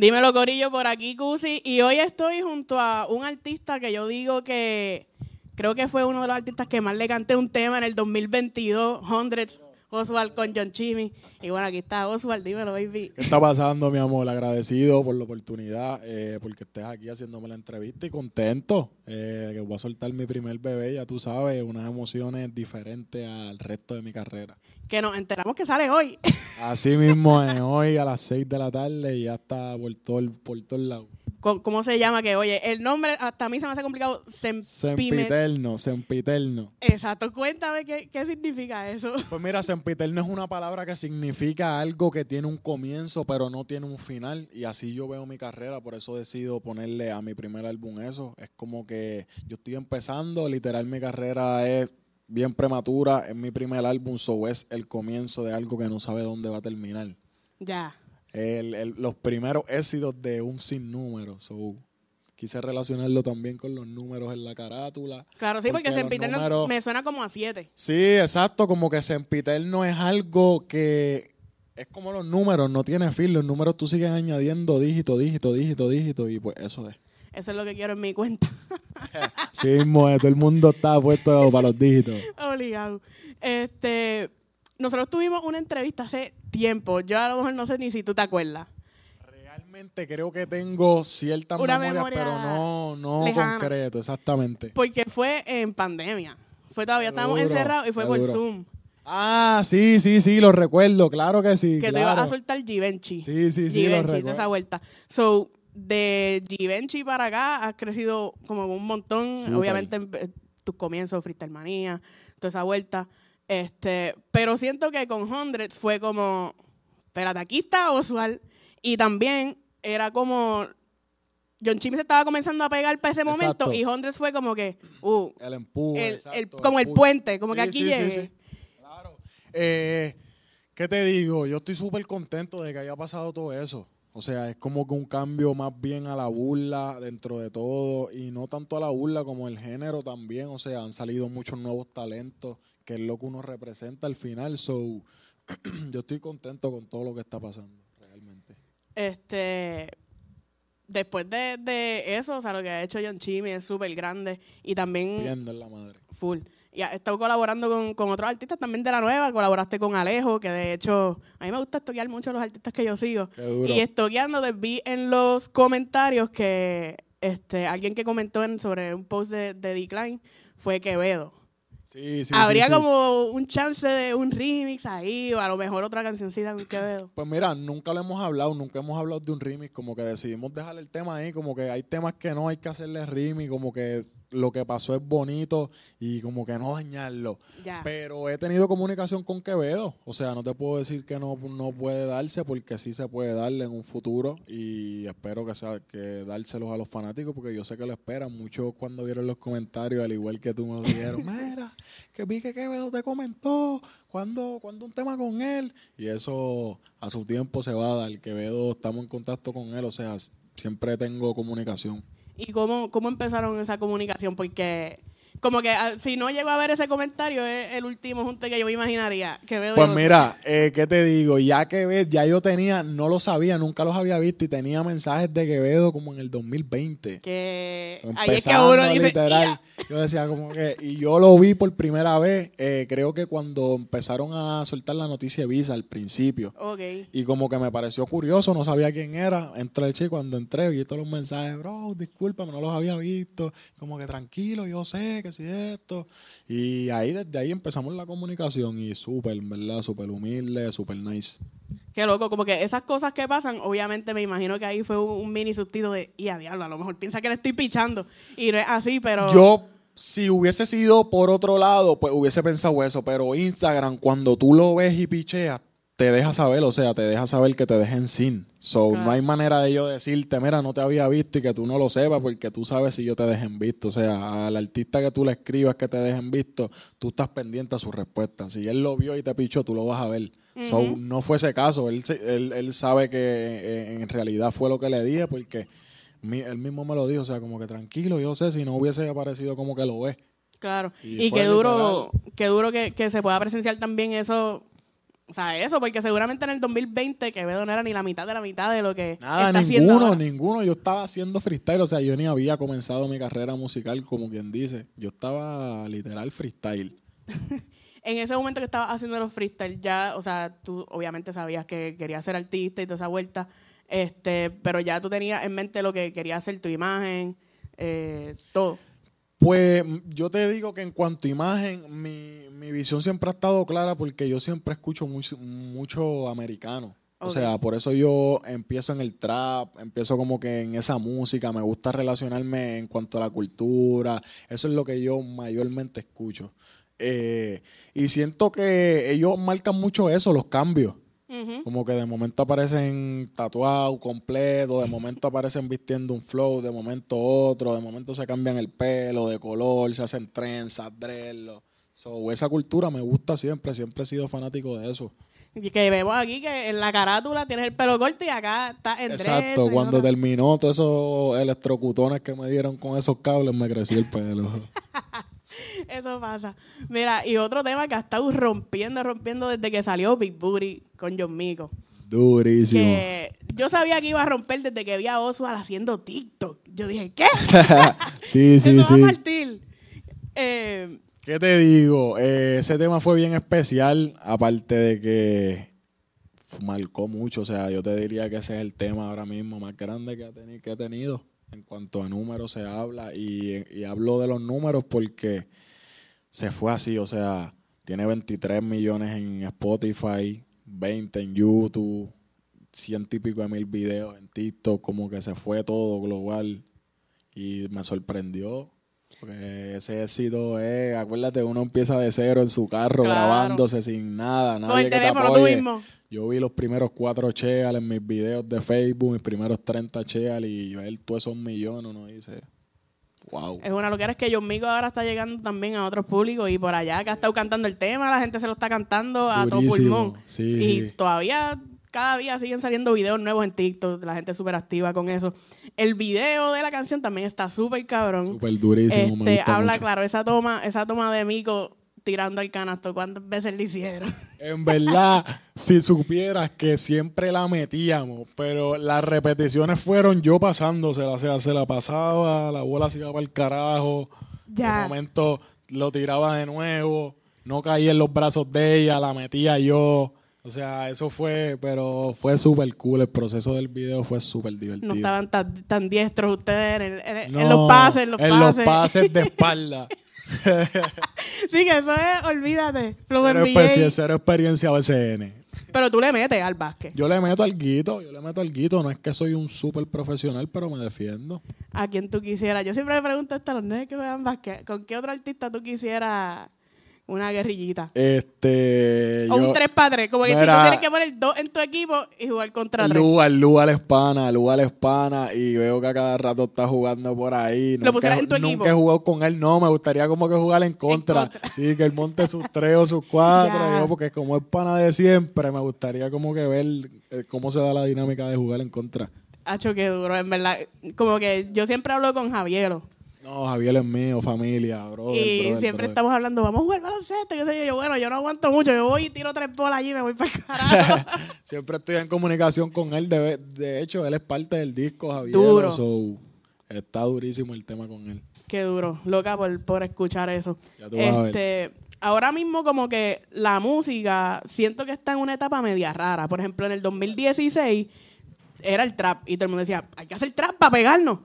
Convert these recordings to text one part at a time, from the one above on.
Dímelo, Corillo, por aquí, Cusi. Y hoy estoy junto a un artista que yo digo que creo que fue uno de los artistas que más le canté un tema en el 2022, Hundreds. Oswald con John Chimmy. Y bueno, aquí está Oswald, dímelo, baby. ¿Qué está pasando, mi amor? Agradecido por la oportunidad, eh, porque estés aquí haciéndome la entrevista y contento eh, que voy a soltar mi primer bebé, ya tú sabes, unas emociones diferentes al resto de mi carrera. Que nos enteramos que sale hoy. Así mismo, es hoy a las 6 de la tarde y ya está por todo, por todo el lado. ¿Cómo se llama? Que, oye, el nombre hasta a mí se me hace complicado. Sempiterno, sempiterno. Exacto. Cuéntame qué, qué significa eso. Pues mira, sempiterno es una palabra que significa algo que tiene un comienzo, pero no tiene un final. Y así yo veo mi carrera, por eso decido ponerle a mi primer álbum eso. Es como que yo estoy empezando, literal mi carrera es bien prematura, es mi primer álbum, so es el comienzo de algo que no sabe dónde va a terminar. Ya el, los primeros éxitos de un sinnúmero. So, quise relacionarlo también con los números en la carátula. Claro, sí, porque, Sempiterno me suena como a siete. Sí, exacto, como que Sempiterno es algo que es como los números, no tiene fin. Los números tú sigues añadiendo dígito, dígito, dígito, dígito, y pues eso es. Eso es lo que quiero en mi cuenta. sí, mismo, todo el mundo está puesto para los dígitos. Obligado. Este, nosotros tuvimos una entrevista hace tiempo. Yo a lo mejor no sé ni si tú te acuerdas. Realmente creo que tengo cierta memoria, pero no, no concreto, exactamente. Porque fue en pandemia. Fue todavía estábamos encerrados y fue por Zoom. Ah, sí, sí, sí, lo recuerdo, claro que sí. Que te ibas a soltar Givenchy. Sí, sí, sí. Givenchy, de esa vuelta. So, de Givenchy para acá has crecido como un montón. Obviamente, en tus comienzos, Freestyle Manía, toda esa vuelta. Este, pero siento que con Hundreds fue como, espérate, aquí está Oswald. Y también era como, John Chimmy se estaba comenzando a pegar para ese momento y Hundreds fue como que, uh, el empuje, como el, puente, como que aquí llegue. Claro. Eh, ¿Qué te digo? Yo estoy súper contento de que haya pasado todo eso. O sea, es como que un cambio más bien a la burla dentro de todo y no tanto a la burla como el género también. O sea, han salido muchos nuevos talentos que es lo que uno representa al final. So, yo estoy contento con todo lo que está pasando, realmente. Este, después de, de eso, o sea, lo que ha hecho John Chimmy es súper grande y también... Viendo en la madre. Full. Y ha estado colaborando con, con, otros artistas también de la nueva. Colaboraste con Alejo, que de hecho, a mí me gusta estoquear mucho a los artistas que yo sigo. Y estoqueando, vi en los comentarios que este alguien que comentó en, sobre un post de, de Decline fue Quevedo. Sí, sí, Habría como un chance de un remix ahí, o a lo mejor otra cancioncita que veo. Pues mira, nunca lo hemos hablado, nunca hemos hablado de un remix, como que decidimos dejar el tema ahí, como que hay temas que no hay que hacerle remix, como que lo que pasó es bonito y como que no dañarlo. Pero he tenido comunicación con Quevedo, o sea, no te puedo decir que no, no puede darse, porque sí se puede darle en un futuro y espero que sea que dárselos a los fanáticos, porque yo sé que lo esperan. Muchos cuando vieron los comentarios, al igual que tú me lo dijeron, mira que vi que Quevedo te comentó cuando, cuando un tema con él. Y eso a su tiempo se va a dar. Quevedo, estamos en contacto con él, o sea, siempre tengo comunicación. ¿Y cómo, cómo empezaron esa comunicación? Porque como que ah, si no llego a ver ese comentario, es el último junte que yo me imaginaría. Que pues mira, eh, ¿qué te digo? Ya que ya yo tenía, no lo sabía, nunca los había visto y tenía mensajes de Quevedo como en el 2020. Que ahí es que uno dice, literal, yo decía como que, y yo lo vi por primera vez, eh, creo que cuando empezaron a soltar la noticia de Visa al principio. Okay. Y como que me pareció curioso, no sabía quién era. Entré el chico cuando entré, vi todos los mensajes, bro, discúlpame, no los había visto. Como que tranquilo, yo sé que si esto. Y ahí, desde ahí empezamos la comunicación y súper, ¿verdad? Súper humilde, súper nice. Qué loco, como que esas cosas que pasan, obviamente me imagino que ahí fue un, mini sustido de, y a diablo, a lo mejor piensa que le estoy pichando. Y no es así, pero... Yo, si hubiese sido por otro lado, pues hubiese pensado eso, pero Instagram, cuando tú lo ves y picheas, te deja saber, o sea, te deja saber que te dejen sin. So, no hay manera de yo decirte, mira, no te había visto y que tú no lo sepas porque tú sabes si yo te dejen visto. O sea, al artista que tú le escribas que te dejen visto, tú estás pendiente a su respuesta. Si él lo vio y te pichó, tú lo vas a ver. So, no fue ese caso. Él, él, él sabe que eh, en realidad fue lo que le dije porque él mismo me lo dijo. O sea, como que tranquilo, yo sé, si no hubiese aparecido como que lo ve. Claro. Y, qué duro, qué duro que, que se pueda presenciar también eso o sea, eso, porque seguramente en el 2020 Quevedo no era ni la mitad de la mitad de lo que Nada, está ninguno, ninguno. Yo estaba haciendo freestyle, o sea, yo ni había comenzado mi carrera musical, como quien dice. Yo estaba literal freestyle. en ese momento que estabas haciendo los freestyle, ya, o sea, tú obviamente sabías que querías ser artista y toda esa vuelta, este, pero ya tú tenías en mente lo que quería hacer tu imagen, eh, todo. Pues yo te digo que en cuanto a imagen, mi, mi visión siempre ha estado clara porque yo siempre escucho mucho, mucho americano. O sea, por eso yo empiezo en el trap, empiezo como que en esa música, me gusta relacionarme en cuanto a la cultura, eso es lo que yo mayormente escucho. Eh, y siento que ellos marcan mucho eso, los cambios. Como que de momento aparecen tatuados completos, de momento aparecen vistiendo un flow, de momento otro, de momento se cambian el pelo de color, se hacen trenzas, dreadlocks. So, esa cultura me gusta siempre, siempre he sido fanático de eso. Y que vemos aquí que en la carátula tienes el pelo corto y acá está en Exacto, cuando terminó todos esos electrocutones que me dieron con esos cables, me creció el pelo. Eso pasa. Mira, y otro tema que ha estado rompiendo, rompiendo desde que salió Big Booty con John Mico. Durísimo. Que yo sabía que iba a romper desde que vi a Oswald haciendo TikTok. Yo dije, ¿qué? sí, sí, Eso sí. Va a partir. Eh, ¿Qué te digo? Eh, ese tema fue bien especial, aparte de que marcó mucho. O sea, yo te diría que ese es el tema ahora mismo más grande que, ha tenido, que he tenido. En cuanto a números se habla y, y hablo de los números porque se fue así, o sea, tiene 23 millones en Spotify, 20 en YouTube, ciento y pico de mil videos en TikTok, como que se fue todo global y me sorprendió. Porque ese éxito es, acuérdate, uno empieza de cero en su carro grabándose sin nada, nadie Con el teléfono tú mismo. Yo vi los primeros cuatro cheals en mis videos de Facebook, mis primeros 30 cheals y ver todos esos millones, uno dice, wow. Es una locura, es que John Migo ahora está llegando también a otros públicos y por allá que ha estado cantando el tema, la gente se lo está cantando a todo pulmón. Y todavía cada día siguen saliendo videos nuevos en TikTok, la gente súper activa con eso. El video de la canción también está súper cabrón. Súper durísimo. Este, habla, claro, esa toma, esa toma de Mico tirando al canasto, ¿cuántas veces le hicieron? En verdad, si supieras que siempre la metíamos, pero las repeticiones fueron yo pasándosela, o sea, se la pasaba, la bola se iba para el carajo, ya. de momento lo tiraba de nuevo, no caía en los brazos de ella, la metía yo. O sea, eso fue, pero fue súper cool. El proceso del video fue súper divertido. No estaban tan, diestros ustedes en, los pases, en los en los pases de espalda. sí, que eso es, olvídate. Flow especie, cero experiencia BCN. Pero tú le metes al básquet. Yo le meto al guito, yo le meto al guito. No es que soy un súper profesional, pero me defiendo. A quien tú quisieras. Yo siempre me pregunto a los nenes que juegan básquet, ¿con qué otro artista tú quisieras una guerrillita. Este. O un 3 padre. Como que si tú tienes que poner dos en tu equipo y jugar contra tres. Lugar, Lugar Espana, Lugar Espana. Y veo que a cada rato está jugando por ahí. ¿Lo pusieras en tu equipo? Nunca he jugado con él, no. Me gustaría como que jugar en contra. Sí, que él monte sus tres o sus cuatro. porque como es pana de siempre, me gustaría como que ver eh, cómo se da la dinámica de jugar en contra. Hacho, qué duro, en verdad. Como que yo siempre hablo con Javiero. No, Javier es mío, familia, bro. Y siempre estamos hablando, vamos a jugar baloncesto. Yo sé, yo, bueno, yo no aguanto mucho. Yo voy y tiro tres bolas allí y me voy para el carajo. siempre estoy en comunicación con él. De, de, hecho, él es parte del disco, Javier. Duro. está durísimo el tema con él. Qué duro. Loca por, por escuchar eso. este, Ahora mismo como que la música siento que está en una etapa media rara. Por ejemplo, en el 2016 era el trap y todo el mundo decía, hay que hacer trap para pegarnos.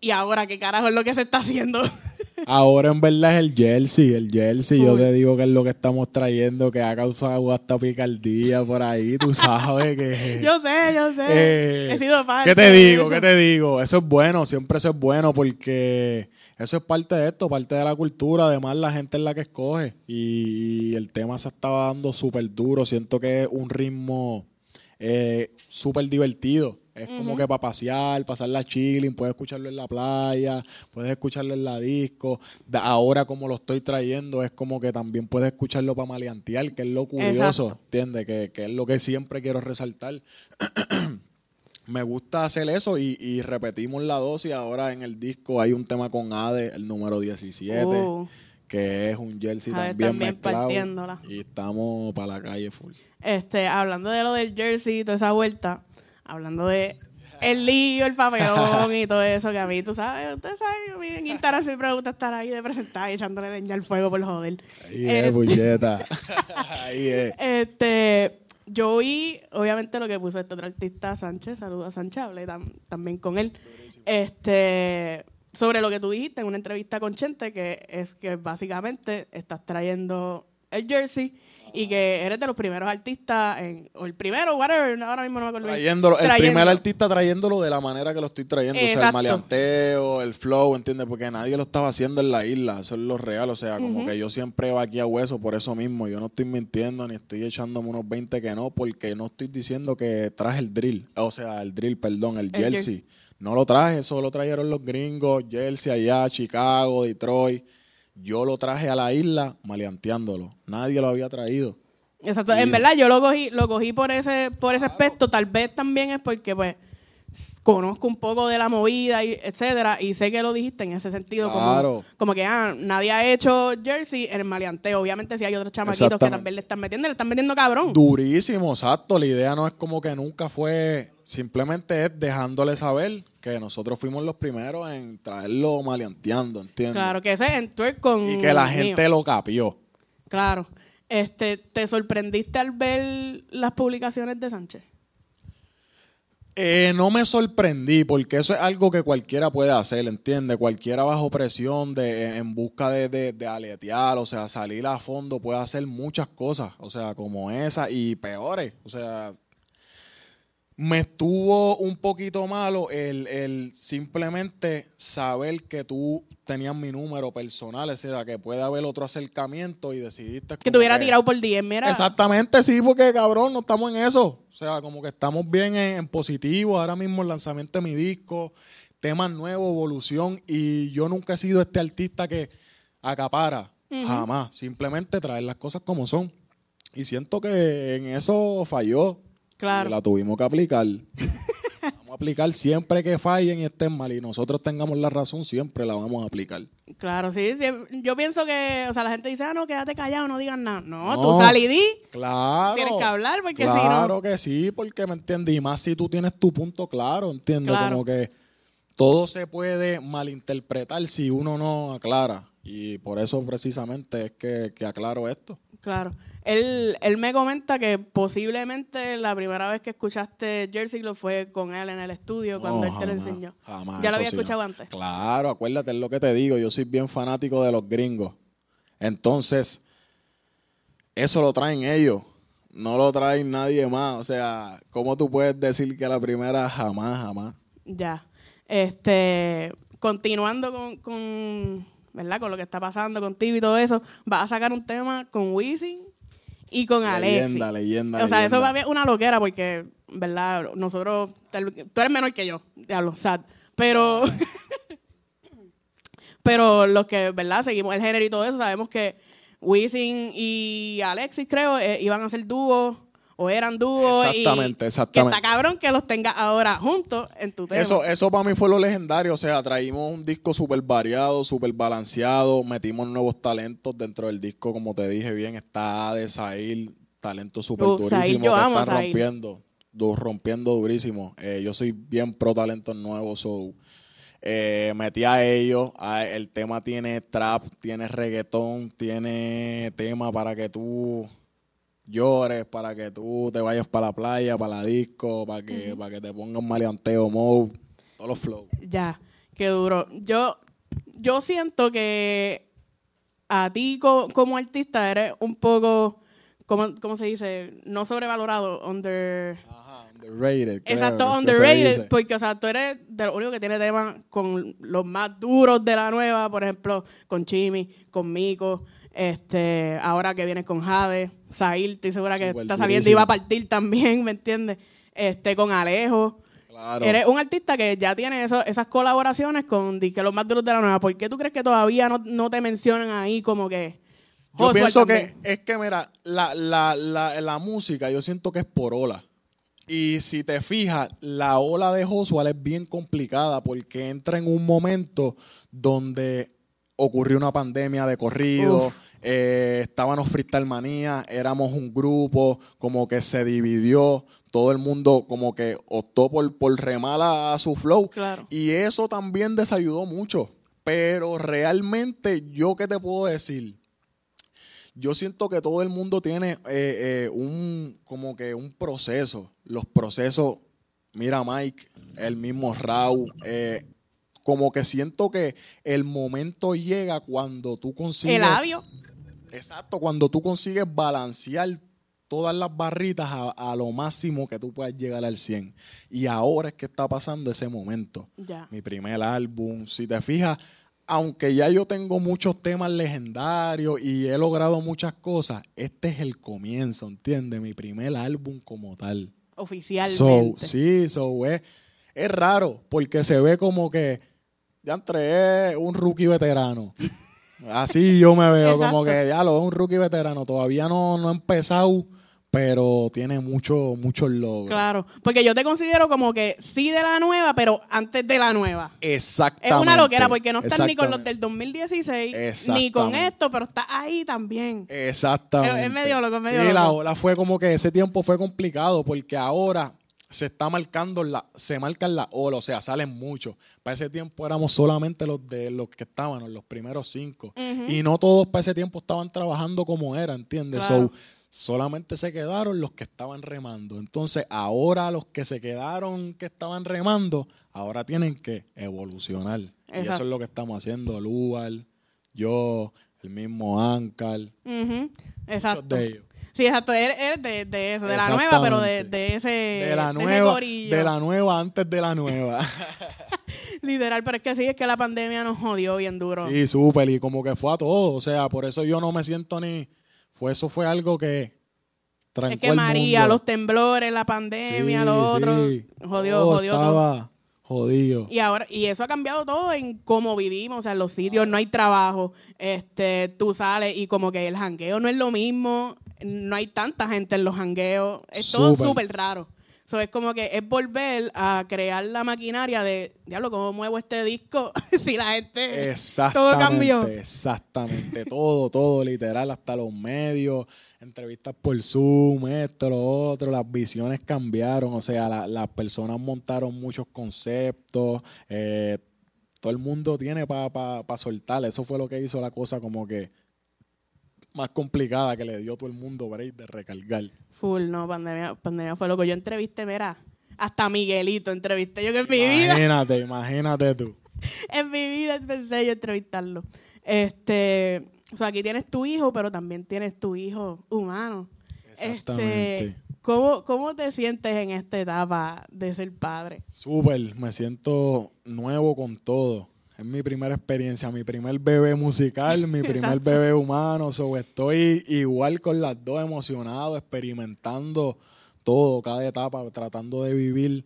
¿Y ahora qué carajo es lo que se está haciendo? Ahora en verdad es el jersey, el jersey, yo te digo que es lo que estamos trayendo, que ha causado hasta picardía por ahí, tú sabes que... yo sé, yo sé, eh, he sido parte ¿Qué te digo, qué te digo? Eso es bueno, siempre eso es bueno porque eso es parte de esto, parte de la cultura, además la gente es la que escoge y el tema se estaba dando súper duro, siento que es un ritmo eh, súper divertido es como que para pasear, pasar la chilling, puedes escucharlo en la playa, puedes escucharlo en la disco. ahora como lo estoy trayendo, es como que también puedes escucharlo para maleantear, que es lo curioso, ¿entiendes? Que, que es lo que siempre quiero resaltar. me gusta hacer eso y, repetimos la dosis. Ahora en el disco hay un tema con Ade, el número 17, que es un jersey también, mezclado. Y estamos para la calle full. Este, hablando de lo del jersey y toda esa vuelta, hablando de el lío, el papelón y todo eso, que a mí, tú sabes, ustedes saben, a mí en Instagram siempre me gusta estar ahí de presentar y echándole leña al fuego por joder. Ahí es, este, bulleta. ahí es. Este, yo vi, obviamente, lo que puso este otro artista, Sánchez, saludos a Sánchez, hablé también con él. Este sobre lo que tú dijiste en una entrevista con Chente, que es que básicamente estás trayendo el jersey y que eres de los primeros artistas, en, o el primero, whatever, ahora mismo no me acuerdo. Trayéndolo, el primer artista trayéndolo de la manera que lo estoy trayendo, o sea, el maleanteo, el flow, ¿entiendes? Porque nadie lo estaba haciendo en la isla, eso es lo real, o sea, como que yo siempre va aquí a hueso por eso mismo, yo no estoy mintiendo ni estoy echándome unos 20 que no, porque no estoy diciendo que traje el drill, o sea, el drill, perdón, el, jersey. No lo traje, eso lo trajeron los gringos, Jersey allá, Chicago, Detroit. Yo lo traje a la isla maleanteándolo. Nadie lo había traído. Exacto. En verdad, yo lo cogí, lo cogí por ese, por ese aspecto. Tal vez también es porque, pues, conozco un poco de la movida, y etcétera, y sé que lo dijiste en ese sentido, como, como que ah, nadie ha hecho jersey en el maleanteo. Obviamente si hay otros chamaquitos que también le están metiendo, le están metiendo cabrón. Durísimo, exacto. La idea no es como que nunca fue, simplemente es dejándole saber que nosotros fuimos los primeros en traerlo maleanteando, ¿entiendes? Claro, que ese es con... Y que la gente lo capió. Claro. Este, ¿Te sorprendiste al ver las publicaciones de Sánchez? Eh, no me sorprendí porque eso es algo que cualquiera puede hacer, ¿entiendes? Cualquiera bajo presión de, en busca de, de, aletear, o sea, salir a fondo puede hacer muchas cosas, o sea, como esa y peores, o sea, me estuvo un poquito malo el, simplemente saber que tú tenías mi número personal, o sea, que puede haber otro acercamiento y decidiste... Que te hubiera tirado por 10, mira. Exactamente, sí, porque cabrón, no estamos en eso. O sea, como que estamos bien en, positivo, ahora mismo el lanzamiento de mi disco, temas nuevos, evolución, y yo nunca he sido este artista que acapara, jamás. Simplemente traer las cosas como son. Y siento que en eso falló Claro. la tuvimos que aplicar. vamos a aplicar siempre que fallen y estén mal y nosotros tengamos la razón, siempre la vamos a aplicar. Claro, sí, Yo pienso que, o sea, la gente dice, ah, no, quédate callado, no digas nada. No, tú sal y di. Claro. Tienes que hablar porque si no. Claro que sí, porque me entiendes. Y más si tú tienes tu punto claro, ¿entiendes? Como que todo se puede malinterpretar si uno no aclara. Y por eso precisamente es que, que aclaro esto. Claro. Él, él me comenta que posiblemente la primera vez que escuchaste Jersey lo fue con él en el estudio cuando él te lo enseñó. ¿Ya lo había escuchado antes? Claro, acuérdate, es lo que te digo. Yo soy bien fanático de los gringos. Entonces, eso lo traen ellos. No lo traen nadie más. O sea, ¿cómo tú puedes decir que la primera jamás, jamás? Ya. Este, continuando con, con, ¿verdad? Con lo que está pasando contigo y todo eso, vas a sacar un tema con Wisin y con Alexis. Leyenda, leyenda. O sea, eso va una loquera porque, ¿verdad? Nosotros, tú eres menor que yo, diablo, sad. Pero, pero los que, ¿verdad? Seguimos el género y todo eso, sabemos que Wisin y Alexis, creo, eh, iban a ser dúos o eran dúos. Exactamente, exactamente. Que está cabrón que los tengas ahora juntos en tu tema. Eso, eso para mí fue lo legendario. O sea, traímos un disco súper variado, súper balanceado. Metimos nuevos talentos dentro del disco, como te dije bien. Está de Sahil, talento súper uh, durísimo. que está rompiendo, rompiendo durísimo. Eh, yo soy bien pro talentos nuevos, so. Eh, metí a ellos. el tema tiene trap, tiene reggaetón, tiene tema para que tú llores, para que tú te vayas para la playa, para la disco, para que, para que te pongan maleanteo, mode, todos los flows. Ya, qué duro. Yo, yo siento que a ti como artista eres un poco, ¿cómo, ¿cómo se dice? No sobrevalorado, under... Ajá, underrated. Exacto, underrated, porque, o sea, tú eres de lo único que tiene temas con los más duros de la nueva, por ejemplo, con Chimi, con Mico, este, ahora que vienes con Jade, Zahir, estoy segura que está saliendo y va a partir también, ¿me entiendes? Este, con Alejo. Claro. Eres un artista que ya tiene esas colaboraciones con que los más duros de la nueva. ¿Por qué tú crees que todavía no, te mencionan ahí como que... Yo pienso que es que, mira, la, la, la, la música yo siento que es por ola. Y si te fijas, la ola de Josué es bien complicada porque entra en un momento donde ocurrió una pandemia de corrido, eh, estábamos Freestyle Manía, éramos un grupo, como que se dividió, todo el mundo como que optó por, por remar a, su flow. Y eso también desayudó mucho. Pero realmente, yo qué te puedo decir, yo siento que todo el mundo tiene eh, eh, un como que un proceso. Los procesos, mira Mike, el mismo Raúl, eh, como que siento que el momento llega cuando tú consigues. El labio. Exacto, cuando tú consigues balancear todas las barritas a, lo máximo que tú puedas llegar al 100. Y ahora es que está pasando ese momento. Mi primer álbum, si te fijas, aunque ya yo tengo muchos temas legendarios y he logrado muchas cosas, este es el comienzo, ¿entiendes? Mi primer álbum como tal. Oficialmente. sí, so, es, es raro porque se ve como que ya entré un rookie veterano. Así yo me veo, como que ya lo es un rookie veterano. Todavía no, no he empezado pero tiene mucho, muchos logros. Claro, porque yo te considero como que sí de la nueva, pero antes de la nueva. Exactamente. Es una loquera porque no estás ni con los del 2016, ni con esto, pero está ahí también. Exactamente. Es, medio loco, es medio sí, la ola fue como que ese tiempo fue complicado porque ahora se está marcando, la, se marcan las olas, o sea, salen muchos. Para ese tiempo éramos solamente los de los que estaban, los primeros cinco. Y no todos para ese tiempo estaban trabajando como era, ¿entiendes? So, solamente se quedaron los que estaban remando. Entonces, ahora los que se quedaron que estaban remando, ahora tienen que evolucionar. Y eso es lo que estamos haciendo, Lugar, yo, el mismo Ankar. Exacto. Sí, exacto, es de, de, eso, de la nueva, pero de, de ese, de la nueva, de la nueva antes de la nueva. Literal, pero es que sí, es que la pandemia nos jodió bien duro. Sí, súper, y como que fue a todo, o sea, por eso yo no me siento ni, fue eso fue algo que trancó Es que María, los temblores, la pandemia, lo otro, jodió, jodió estaba Jodido. Y ahora, y eso ha cambiado todo en cómo vivimos, o sea, en los sitios no hay trabajo, este, tú sales y como que el jangueo no es lo mismo, no hay tanta gente en los jangueos, es todo súper raro. So, es como que es volver a crear la maquinaria de, diablo, ¿cómo muevo este disco? si la gente... Todo cambió. Exactamente, todo, todo, literal, hasta los medios, entrevistas por Zoom, esto, lo otro, las visiones cambiaron, o sea, las personas montaron muchos conceptos, eh, todo el mundo tiene para pa, soltar, eso fue lo que hizo la cosa como que más complicada que le dio todo el mundo break de recargar. Full, no, pandemia, pandemia fue loco. Yo entrevisté, mira, hasta Miguelito entrevisté yo que en mi vida. Imagínate, imagínate tú. en mi vida pensé yo entrevistarlo. Este, o sea, aquí tienes tu hijo, pero también tienes tu hijo humano. Exactamente. Este, ¿cómo, ¿Cómo te sientes en esta etapa de ser padre? Súper, me siento nuevo con todo es mi primera experiencia, mi primer bebé musical, mi primer bebé humano. So, estoy igual con las dos emocionado, experimentando todo, cada etapa, tratando de vivir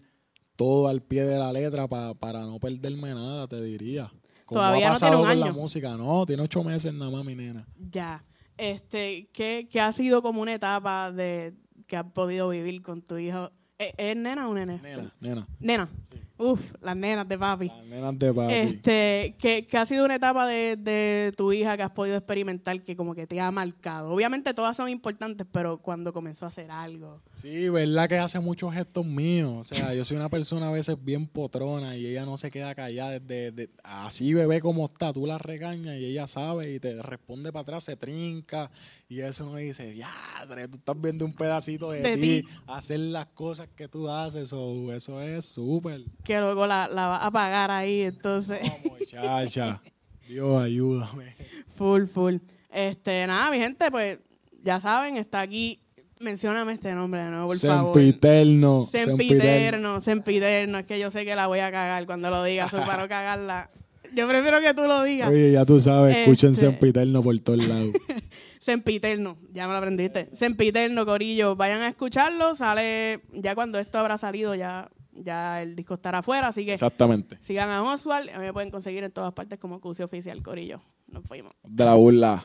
todo al pie de la letra para no perderme nada, te diría. Todavía no tiene un año. la música, no, tiene ocho meses nada más mi nena. Ya. Este, ¿qué, qué ha sido como una etapa de que has podido vivir con tu hijo? ¿Es, nena o nene? Nena, nena. Nena. Uf, las nenas de papi. Las nenas de papi. Este, que, ha sido una etapa de, de, tu hija que has podido experimentar que como que te ha marcado. Obviamente todas son importantes, pero cuando comenzó a hacer algo. Sí, verdad que hace muchos gestos míos. O sea, yo soy una persona a veces bien potrona y ella no se queda callada. Desde, así bebé como está, tú la regañas y ella sabe y te responde para atrás, se trinca y eso no dice, ya, tú estás viendo un pedacito de, ti, hacer las cosas que tú haces, o eso es súper. Que luego la, la vas a pagar ahí, entonces. No, muchacha, Dios ayúdame. Full, full. Este, nada, mi gente, pues ya saben, está aquí. Mencióname este nombre de nuevo, por Sempiterno. favor. Sempiterno. Sempiterno. Es que yo sé que la voy a cagar cuando lo diga, soy para no cagarla. Yo prefiero que tú lo digas. Oye, ya tú sabes, escuchen este... Sempiterno por todos lados. Sempiterno, ya me lo aprendiste. Sempiterno, Corillo, vayan a escucharlo. Sale ya cuando esto habrá salido, ya, ya el disco estará afuera. Así que Exactamente. sigan a Oswald. A mí me pueden conseguir en todas partes como Cusio Oficial, Corillo. Nos fuimos. De la burla.